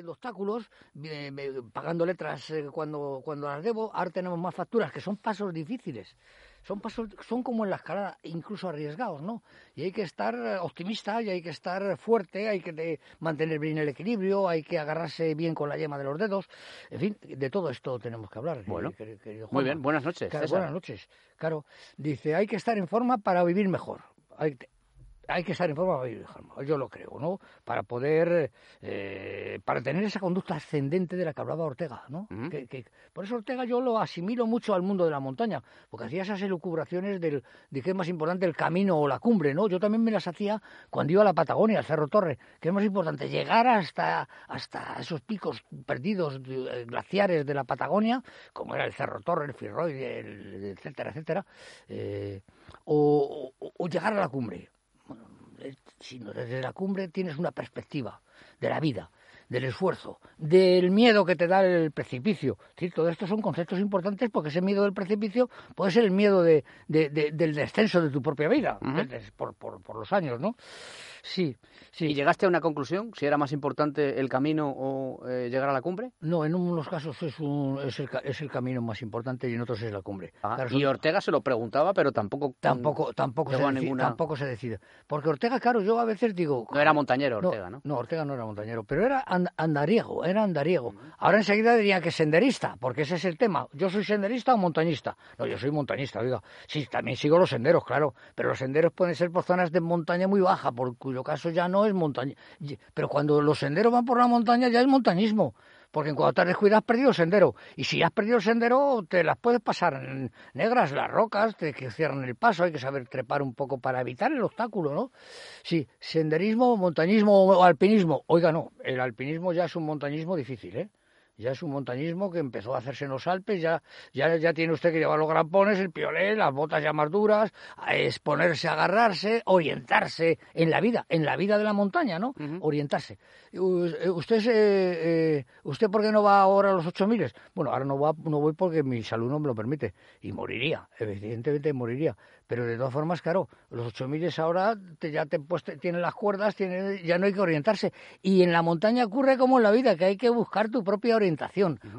haciendo obstáculos, eh, pagando letras eh, cuando, cuando las debo, ahora tenemos más facturas, que son pasos difíciles. Son pasos, son como en la escalada, incluso arriesgados, ¿no? Y hay que estar eh, optimista, y hay que estar fuerte, hay que de- mantener bien el equilibrio, hay que agarrarse bien con la yema de los dedos. En fin, de todo esto tenemos que hablar. eh, Bueno, querido- querido Muy bien, buenas noches. Claro, buenas noches. Claro, dice, hay que estar en forma para vivir mejor. Hay, hay que estar en forma para vivir mejor. Yo lo creo, ¿no? Para poder, eh, para tener esa conducta ascendente de la que hablaba Ortega, ¿no? Que- que- por eso Ortega yo lo asimilo mucho al mundo de la montaña, porque hacía esas elucubraciones del, de qué es más importante el camino o la cumbre, ¿no? Yo también me las hacía cuando iba a la Patagonia, al Cerro Torre, que es más importante llegar hasta, hasta esos picos perdidos eh, glaciares de la Patagonia, como era el Cerro Torre, el Firroide, el- etcétera, etcétera, eh, o, o- o llegar a la cumbre. Sino desde la cumbre tienes una perspectiva de la vida, del esfuerzo, del miedo que te da el precipicio. Sí, todo esto son conceptos importantes porque ese miedo del precipicio puede ser el miedo de, de- de- del descenso de tu propia vida, por- por los años, ¿no? Sí, sí. ¿Y llegaste a una conclusión? ¿Si era más importante el camino o eh, llegar a la cumbre? No, en unos casos es, un, es, el, es el camino más importante y en otros es la cumbre. Ah, Claro, y Ortega se lo preguntaba, pero tampoco... Tampoco, tampoco, se ninguna- tampoco se decide. Porque Ortega, claro, yo a veces digo... No era montañero Ortega, ¿no? No, Ortega no era montañero, pero era and- andariego, era andariego. Ahora enseguida diría que senderista, porque ese es el tema. ¿Yo soy senderista o montañista? No, yo soy montañista, oiga. Sí, también sigo los senderos, claro, pero los senderos pueden ser por zonas de montaña muy baja, por cuyo caso ya no es montaña. Pero cuando los senderos van por la montaña ya es montañismo. Porque en cuanto te descuidas has perdido el sendero. Y si has perdido el sendero, te las puedes pasar negras, las rocas, te que cierran el paso, hay que saber trepar un poco para evitar el obstáculo, ¿no? Sí, senderismo, montañismo o alpinismo. Oiga, no, el alpinismo ya es un montañismo difícil, ¿eh? Ya es un montañismo que empezó a hacerse en los Alpes, ya, ya, ya tiene usted que llevar los grampones, el piolet, las botas ya más duras, a exponerse, agarrarse, orientarse en la vida, en la vida de la montaña, ¿no? Orientarse. Eh, ¿Usted, eh, eh, ¿Usted por qué no va ahora a los 8000? Bueno, ahora no, va, no voy porque mi salud no me lo permite y moriría, evidentemente moriría. Pero de todas formas, claro, los 8000 ahora te, ya te pues, te- tienen las cuerdas, tiene, ya no hay que orientarse. Y en la montaña ocurre como en la vida, que hay que buscar tu propia orientación,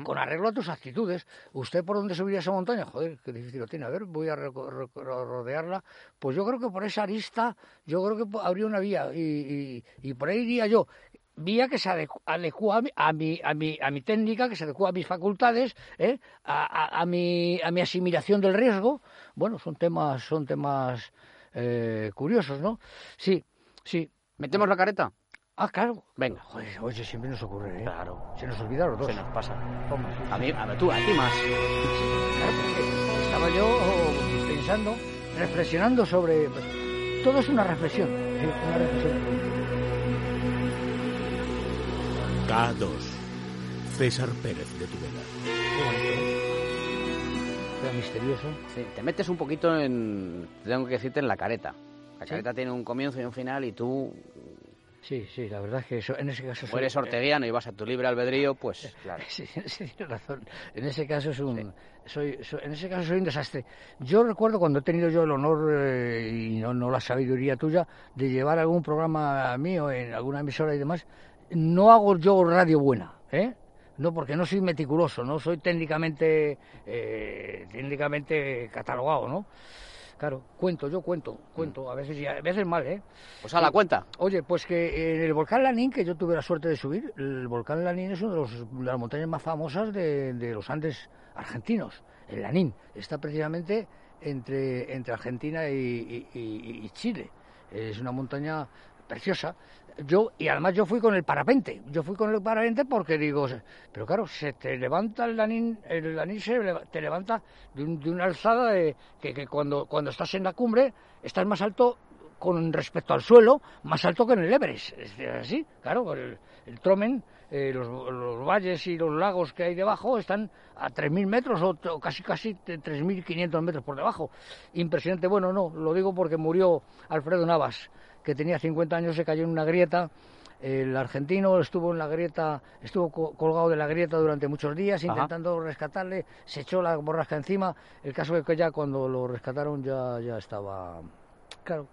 con arreglo a tus actitudes. ¿Usted por dónde subiría esa montaña? Joder, qué difícil lo tiene. A ver, voy a rodearla. Pues yo creo que por esa arista, yo creo que habría una vía y, y- y por ahí iría yo. Vía que se adecu- adecua a mi, a mi, a mi, a mi técnica, que se adecua a mis facultades, ¿eh? a, a- a mi, a mi asimilación del riesgo. Bueno, son temas, son temas eh, curiosos, ¿no? Sí, sí. ¿Metemos la careta? Ah, claro. Venga. Joder, oye, siempre nos ocurre, ¿eh? Claro. Se nos olvida a los dos. Se nos pasa. Toma, sí, A mí, a ver, tú, a ti más. Estaba yo pensando, reflexionando sobre... Todo es una reflexión, sí, una reflexión. K2. César Pérez de bonito, ¿eh? Era misterioso. Sí, te metes un poquito en, tengo que decirte, en la careta. La ¿Sí? careta tiene un comienzo y un final y tú, Sí, sí, la verdad es que eso, en ese caso... como eres orteguiano y vas a tu libre albedrío, pues claro. Sí, sí, tienes razón. En ese caso es un, soy, soy- en ese caso soy un desastre. Yo recuerdo cuando he tenido yo el honor eh, y no, no la sabiduría tuya de llevar algún programa mío en alguna emisora y demás, no hago yo radio buena, ¿eh? No, porque no soy meticuloso, no soy técnicamente, eh, técnicamente catalogado, ¿no? Claro, cuento, yo cuento, cuento, a veces y a veces mal, ¿eh? Pues a la cuenta. Oye, pues que en el volcán Lanín, que yo tuve la suerte de subir, el volcán Lanín es una de, los- de las montañas más famosas de, de los Andes argentinos. El Lanín está precisamente entre, entre Argentina y, y- y- y Chile. Es una montaña preciosa. Yo, y además yo fui con el parapente. Yo fui con el parapente porque digo, pero claro, se te levanta el lanín, el lanín se te levanta de, un- de una alzada de, que, que cuando, cuando estás en la cumbre estás más alto con respecto al suelo, más alto que en el Everest. Es así, claro, el, el Tromen, eh, los, los valles y los lagos que hay debajo están a 3.000 metros o, o casi casi 3.500 metros por debajo. Impresionante. Bueno, no, lo digo porque murió Alfredo Navas, que tenía 50 años, se cayó en una grieta. El argentino estuvo en la grieta, estuvo co- colgado de la grieta durante muchos días Ajá. intentando rescatarle, se echó la borrasca encima. El caso es que ya cuando lo rescataron ya, ya estaba, claro,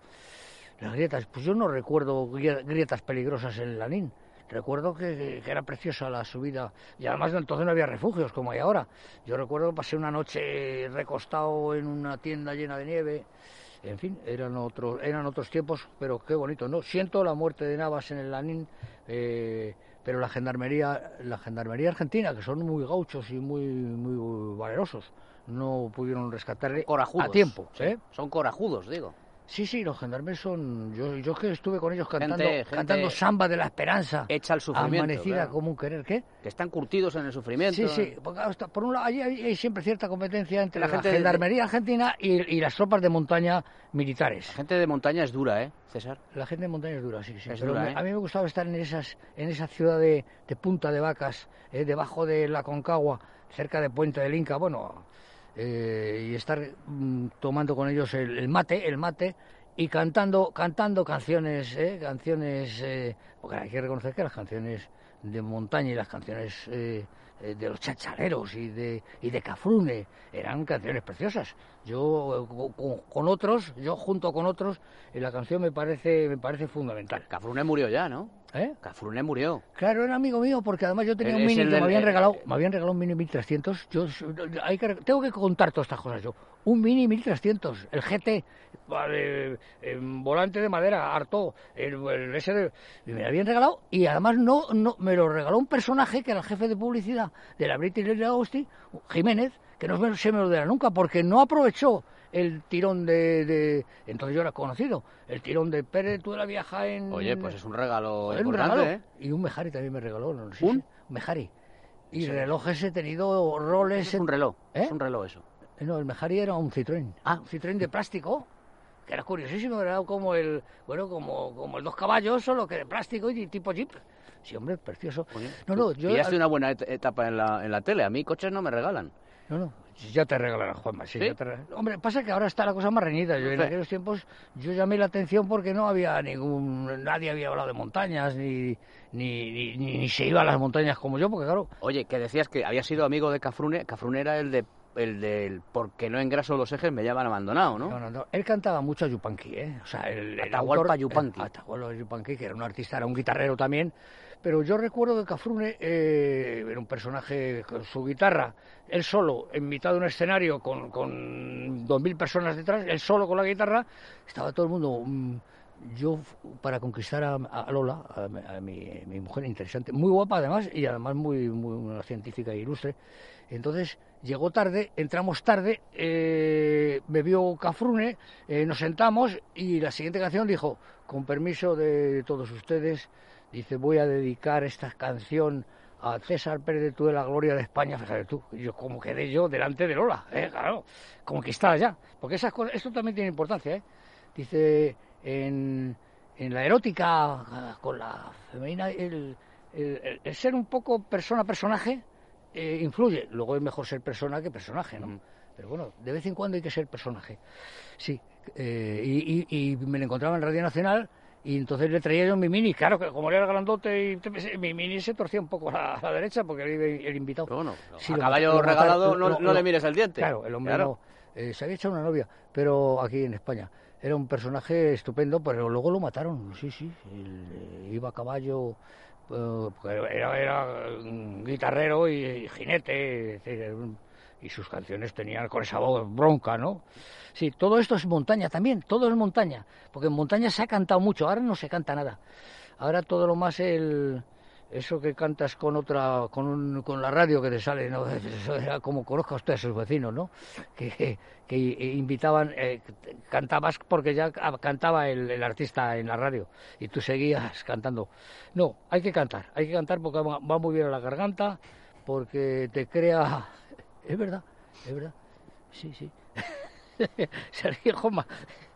las grietas. Pues yo no recuerdo grie- grietas peligrosas en el Lanín. recuerdo que, que era preciosa la subida y además entonces no había refugios como hay ahora. Yo recuerdo que pasé una noche recostado en una tienda llena de nieve. En fin, eran otros, eran otros tiempos, pero qué bonito, ¿no? Siento la muerte de Navas en el Lanín, eh, pero la gendarmería, la gendarmería argentina, que son muy gauchos y muy, muy valerosos, no pudieron rescatarle Corajudos. a tiempo. ¿eh? Son corajudos, digo. Sí, sí, los gendarmes son. Yo, yo que estuve con ellos cantando, Gente- gente cantando samba de la esperanza. Hecha al sufrimiento, Amanecida claro. como un querer, ¿qué? Que están curtidos en el sufrimiento. Sí, sí. Porque hasta- por un lado, allí hay, hay siempre cierta competencia entre La la, gente de- gendarmería argentina y, y las tropas de montaña militares. La gente de montaña es dura, ¿eh, César? La gente de montaña es dura, sí, sí. Es Pero dura, me- ¿eh? a mí me gustaba estar en esas, en esa ciudad de, de Punta de Vacas, eh, debajo de la Concagua, cerca de Puente del Inca, bueno, eh, y estar mm, tomando con ellos el, mate, el mate, y cantando, cantando canciones, eh, canciones, eh, porque hay que reconocer que las canciones de montaña y las canciones eh, eh, de los chachaleros y de, y de Cafrune eran canciones preciosas. Yo eh, co- con, con otros, yo junto con otros, eh, la canción me parece, me parece fundamental. Cafrune murió ya, ¿no? ¿Eh? Cafrune murió. Claro, era amigo mío porque además yo tenía un mini que me habían eh, regalado, me habían regalado un mini 1300. Yo hay que, tengo que contar todas estas cosas yo. Un mini 1300, el GT, vale, volante de madera, harto, el, el y me lo habían regalado y además no, no me lo regaló un personaje que era el jefe de publicidad de la British Lady Agosti, Jiménez, que no se me lo dará nunca porque no aprovechó el tirón de, de- entonces yo era conocido, el tirón de Pérez Tuela viaja en Oye, pues es un regalo un importante, regalo. ¿eh? Y un Mejari también me regaló. ¿no? Sí, ¿Un? sí, Mejari. Y relojes he tenido roles... Es un reloj. ¿Eh? Es un reloj eso. Eh, No, el Mejari era un Citroën. Ah. Un Citroën de plástico, que era curiosísimo, era como el, bueno, como, como el dos caballos, solo que de plástico y tipo jeep. Sí, hombre, precioso. Oye, No, tú no, yo... pillaste una buena et- etapa en la, en la tele. A mí coches no me regalan. No, no, ya te regalarán, Juanma. Sí, ¿Sí? ya te regalarán. Hombre, pasa que ahora está la cosa más reñida. Yo en Sí. aquellos tiempos yo llamé la atención porque no había ningún... Nadie había hablado de montañas, ni, ni, ni, ni- ni se iba a las montañas como yo, porque claro... Oye, que decías que habías sido amigo de Cafrune. Cafrune era el de el del porque no engraso los ejes me llaman abandonado, ¿no? No, no, no. Él cantaba mucho a Yupanqui, ¿eh? O sea, el, el Atahualpa autor- Yupanqui. el Atahualpa Yupanqui, que era un artista, era un guitarrero también. Pero yo recuerdo que Cafrune eh, era un personaje con su guitarra, él solo, en mitad de un escenario con, con dos mil personas detrás, él solo con la guitarra, estaba todo el mundo... mm, yo, para conquistar a, Lola, a, mi- a mi, mi mujer interesante, muy guapa además, y además muy, muy una científica e ilustre, entonces llegó tarde, entramos tarde, eh, me vio Cafrune, eh, nos sentamos y la siguiente canción dijo, con permiso de todos ustedes, dice, voy a dedicar esta canción a César Pérez de Tudela, la gloria de España, fíjate tú, y yo como quedé yo delante de Lola, eh, claro, conquistada ya, porque esas cosas, esto también tiene importancia, ¿eh? dice, en, en la erótica con la femenina, el, el- ser un poco persona-personaje eh, influye. Luego es mejor ser persona que personaje, ¿no? Pero bueno, de vez en cuando hay que ser personaje. Sí. eh, y, y- y me lo encontraba en Radio Nacional y entonces le traía yo mi mini. Claro que como era grandote, y mi mini se torcía un poco a la, a la derecha porque era el invitado. Pero bueno, Sí, a lo caballo lo regalado no, lo- no le mires el diente. Claro, el hombre Claro. no. eh, se había echado una novia, pero aquí en España. Era un personaje estupendo, pero luego lo mataron. Sí, sí. el- eh, iba a caballo, eh, era, era guitarrero y, y jinete. era un- y sus canciones tenían con esa voz bronca, ¿no? Sí, todo esto es montaña también, todo es montaña. Porque en montaña se ha cantado mucho, ahora no se canta nada. Ahora todo lo más el eso que cantas con otra con, un- con la radio que te sale no como conozca usted a sus vecinos no que, que invitaban eh, cantabas porque ya cantaba el, artista en la radio y tú seguías cantando no hay que cantar hay que cantar porque va muy bien a la garganta porque te crea es verdad es verdad. Sí sí. Sergio Joma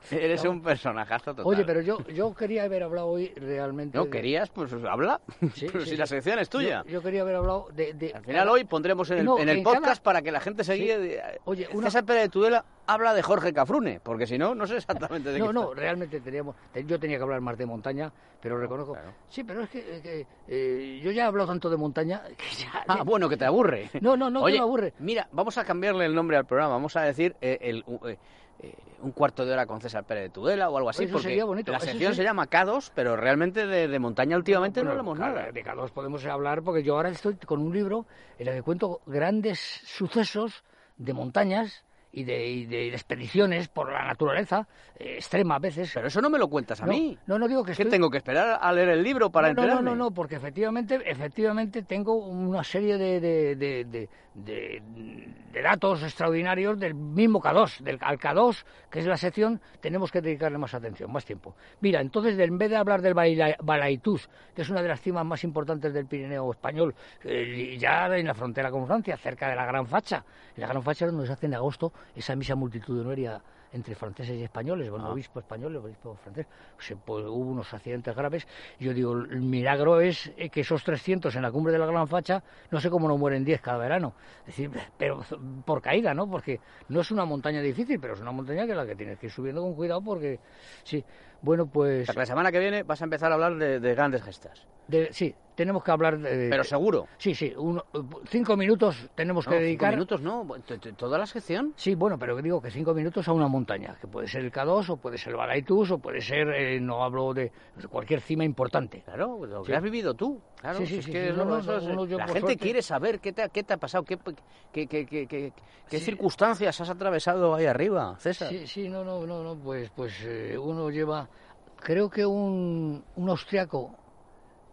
Eres un personajazo total. Oye, pero yo, yo quería haber hablado hoy realmente. ¿No de- querías? Pues habla. Sí, pero sí, si sí. la sección es tuya. Yo, yo quería haber hablado de. de- Al final hoy pondremos en el, No, en el en podcast cada- para que la gente se guíe. de- Oye, una- César Pérez de Tudela habla de Jorge Cafrune, porque si no, no sé exactamente de No, qué no, está. realmente teníamos. te- Yo tenía que hablar más de montaña, pero reconozco. claro. Sí, pero es que, eh, que, eh, yo ya he hablado tanto de montaña que ya. Ah, bueno, que te aburre. No, no, no, que Oye, me aburre. Mira, vamos a cambiarle el nombre al programa. Vamos a decir eh, el, eh, eh, un cuarto de hora con César Pérez de Tudela o algo así. Eso porque sería bonito, La sección sí. se llama K2, pero realmente de, de montaña últimamente no, hablamos claro, nada. De cada dos podemos hablar porque yo ahora estoy con un libro en el que cuento grandes sucesos de montañas y de, y de expediciones por la naturaleza, eh, extrema a veces. Pero eso no me lo cuentas a no, mí. no, no digo que Es que estoy- tengo que esperar a leer el libro para no, no, enterarme. No, no, no, porque efectivamente, efectivamente tengo una serie de, de, de, datos extraordinarios del mismo K2, del al K2, que es la sección, tenemos que dedicarle más atención, más tiempo. Mira, entonces, en vez de hablar del Baila- Balaitús, que es una de las cimas más importantes del Pirineo español, eh, ya en la frontera con Francia, cerca de la Gran Facha, la Gran Facha es donde se hace en agosto esa misa multitudinaria entre franceses y españoles, bueno, Ah. obispo español, obispo francés, se, pues, hubo unos accidentes graves. Yo digo, el milagro es eh, que esos 300 en la cumbre de la Gran Facha, no sé cómo no mueren 10 cada verano. Es decir, pero por caída, ¿no? Porque no es una montaña difícil, pero es una montaña que la que tienes que ir subiendo con cuidado porque, sí, bueno, pues, la semana que viene vas a empezar a hablar de, de grandes gestas. de- sí, tenemos que hablar de... Pero seguro. Sí, sí, uno- cinco minutos tenemos No, que cinco dedicar... minutos no, toda la sección. Sí, bueno, pero digo que cinco minutos a una montaña, que puede ser el K2 o puede ser el Balaitus o puede ser, eh, no hablo de cualquier cima importante. Claro, lo que Sí. has vivido tú. Claro, Sí, sí, es sí, que sí, es no, lo- no, eso no, es- uno yo la gente suerte- quiere saber qué te, qué te ha pasado, qué, qué, qué, qué, circunstancias has atravesado ahí arriba, César. Sí, sí, no, no, no, no, pues, pues eh, uno lleva, creo que un, un austriaco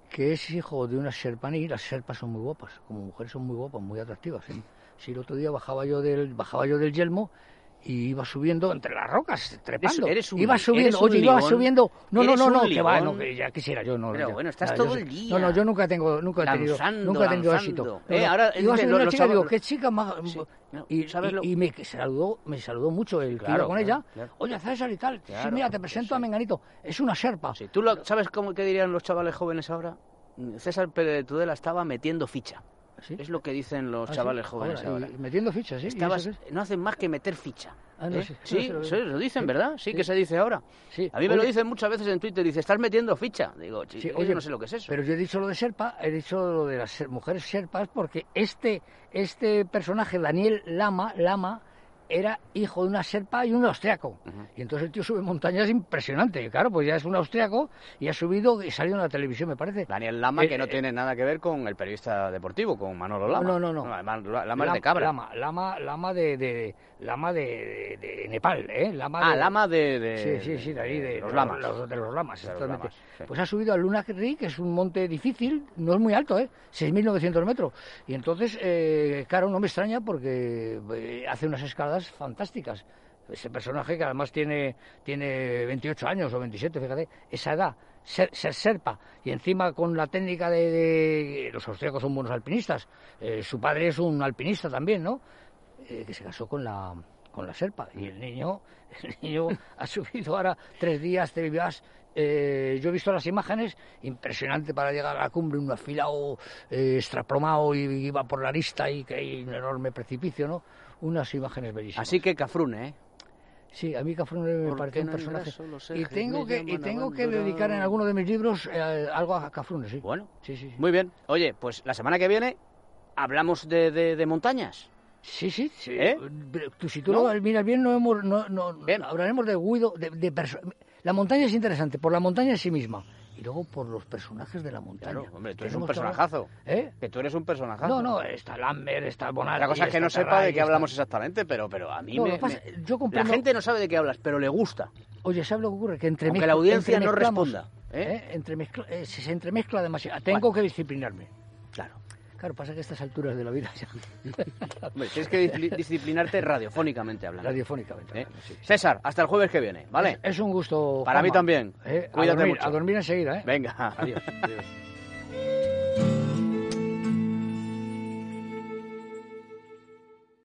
que es hijo de una serpaní, las serpas son muy guapas, como mujeres son muy guapas, muy atractivas. ¿eh? Sí, el otro día bajaba yo del, bajaba yo del yelmo y iba subiendo entre las rocas, trepando. eres un iba subiendo, eres un oye, iba subiendo. No, no, no, no, que va, no, que ya quisiera yo, no. Pero ya. bueno, estás Nada, todo yo el día No, no, yo nunca tengo, nunca he tenido, nunca he tenido éxito. Eh, No, ahora iba subiendo una chica, digo, qué chica más, Sí, no, y, ¿sabes y- lo- y me saludó, me saludó mucho el que Claro, iba con claro, ella. claro. Oye, César y tal. sí, mira, te presento a sí. Menganito. Es una serpa. Sí, ¿Tú lo- sabes cómo que dirían los chavales jóvenes ahora? César Pérez de Tudela estaba metiendo ficha. ¿Sí? Es lo que dicen los Ah, sí. chavales jóvenes Ahora, ahora. y metiendo fichas, ¿sí? No hacen más que meter ficha. Ah, no ¿eh? no sí, lo dicen, ¿verdad? Sí, que se dice ahora. Sí. A mí me lo dicen muchas veces en Twitter, dice, estás metiendo ficha. Digo, chico, oye, yo no sé lo que es eso. Pero yo he dicho lo de Serpa, he dicho lo de las ser- mujeres serpas, porque este, este personaje, Daniel Lama, Lama, era hijo de una serpa y un austriaco. Y entonces el tío sube montañas impresionante. Claro, pues ya es un austriaco y ha subido y salió en la televisión, me parece. Daniel Lama, Eh, que no eh, tiene nada que ver con el periodista deportivo, con Manolo Lama. No, no, no. Lama es de cabra. Lama, lama, lama de, de, lama de, de- de Nepal, ¿eh? Lama ah, de- Lama de, de- Sí, sí, sí, de ahí, de, los Lamas. los- de los lamas, los exactamente. lamas, sí. Pues ha subido al Lunakri, que es un monte difícil, no es muy alto, ¿eh? 6.900 metros. Y entonces, eh, claro, no me extraña porque eh, hace unas escaladas fantásticas. Ese personaje que además tiene, tiene 28 años o 27, fíjate, esa edad, ser, ser serpa, y encima con la técnica de... los austríacos son buenos alpinistas, eh, su padre es un alpinista también, ¿no? eh, que se casó con la con la serpa y el niño el niño ha subido ahora tres días tres días eh, yo he visto las imágenes impresionante para llegar a la cumbre un afilado eh, extraplomado y iba por la lista y que hay un enorme precipicio no unas imágenes bellísimas Así que Cafrune, ¿eh? sí a mí Cafrune me ¿Por parece un personaje y tengo que y tengo que dedicar en alguno de mis libros eh, algo a Cafrune sí Bueno, sí sí sí. muy bien. Oye, pues la semana que viene hablamos de, de, de montañas. Sí, sí, sí. ¿Eh? Tú- si tú ¿No? lo miras bien, no hemos, no, no, Bien. hablaremos de Guido, de, de La montaña es interesante, por la montaña en sí misma. Y luego por los personajes de la montaña. Claro, hombre, tú eres un personajazo. ¿Eh? Que tú eres un personajazo. No, no, está Lambert, está Bonatti... Otra cosa es que no sepa de qué hablamos exactamente, pero, pero a mí No, me, lo que pasa- me- yo La gente no sabe de qué hablas, pero le gusta. Oye, ¿sabes lo que ocurre? Que entre Aunque la audiencia no responda, ¿eh? Entremezcla- eh, si se entremezcla demasiado. Tengo que disciplinarme. Claro. Pasa que a estas alturas de la vida ya... Hombre, tienes que discipli- disciplinarte radiofónicamente hablando. Radiofónicamente. ¿eh? hablando, sí, sí. César, hasta el jueves que viene, ¿vale? Es, es un gusto. Para mí Juanma. también. Eh, a Cuídate dormir, mucho. A dormir enseguida, ¿eh? Venga. Adiós. adiós.